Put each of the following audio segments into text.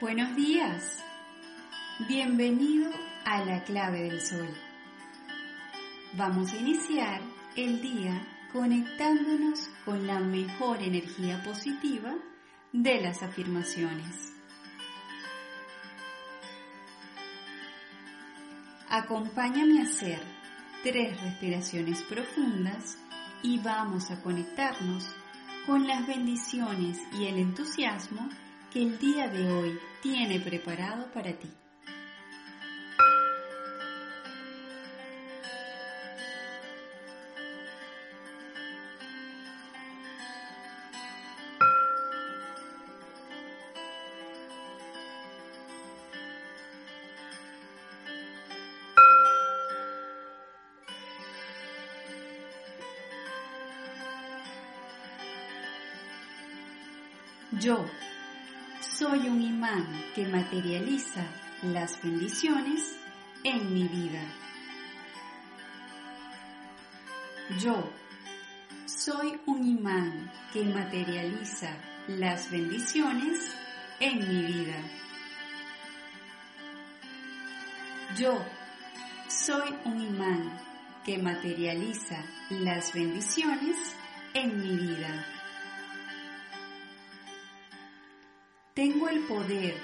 Buenos días. Bienvenido a la clave del sol. Vamos a iniciar el día conectándonos con la mejor energía positiva de las afirmaciones. Acompáñame a hacer tres respiraciones profundas y vamos a conectarnos con las bendiciones y el entusiasmo que el día de hoy tiene preparado para ti. Yo soy un imán que materializa las bendiciones en mi vida. Yo soy un imán que materializa las bendiciones en mi vida. Yo soy un imán que materializa las bendiciones en mi vida. Tengo el poder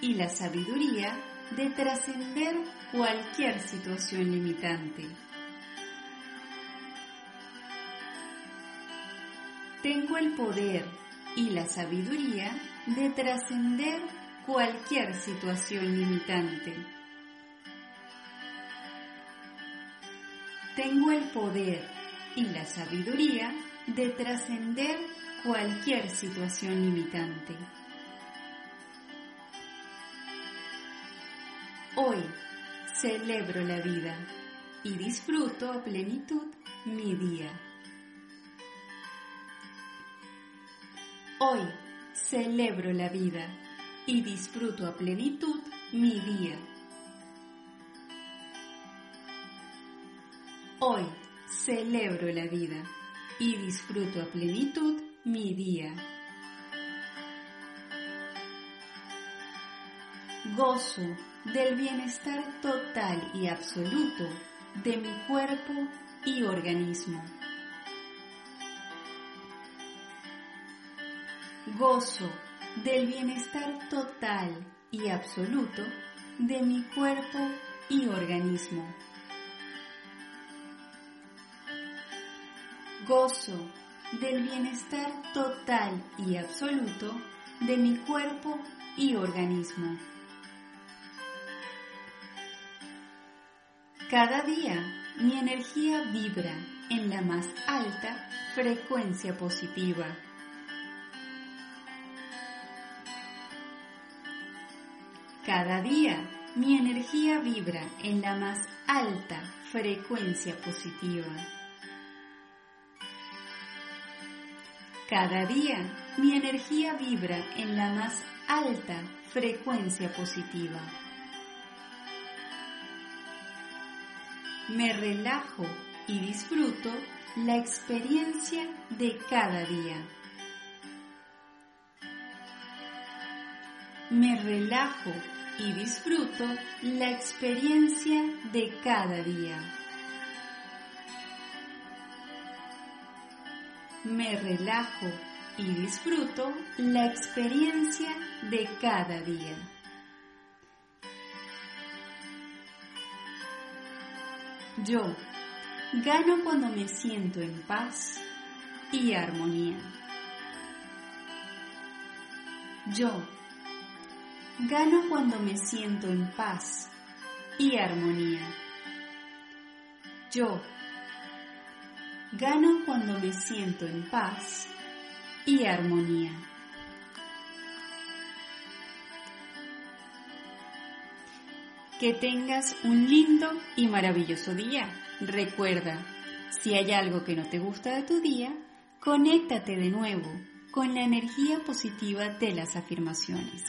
y la sabiduría de trascender cualquier situación limitante. Tengo el poder y la sabiduría de trascender cualquier situación limitante. Tengo el poder y la sabiduría de trascender cualquier situación limitante. Hoy celebro la vida y disfruto a plenitud mi día. Hoy celebro la vida y disfruto a plenitud mi día. Hoy celebro la vida y disfruto a plenitud mi día. Gozo del bienestar total y absoluto de mi cuerpo y organismo. Gozo del bienestar total y absoluto de mi cuerpo y organismo. Gozo del bienestar total y absoluto de mi cuerpo y organismo. Cada día mi energía vibra en la más alta frecuencia positiva. Cada día mi energía vibra en la más alta frecuencia positiva. Cada día mi energía vibra en la más alta frecuencia positiva. Me relajo y disfruto la experiencia de cada día. Me relajo y disfruto la experiencia de cada día. Me relajo y disfruto la experiencia de cada día. Yo gano cuando me siento en paz y armonía. Yo gano cuando me siento en paz y armonía. Yo gano cuando me siento en paz y armonía. Que tengas un lindo y maravilloso día. Recuerda, si hay algo que no te gusta de tu día, conéctate de nuevo con la energía positiva de las afirmaciones.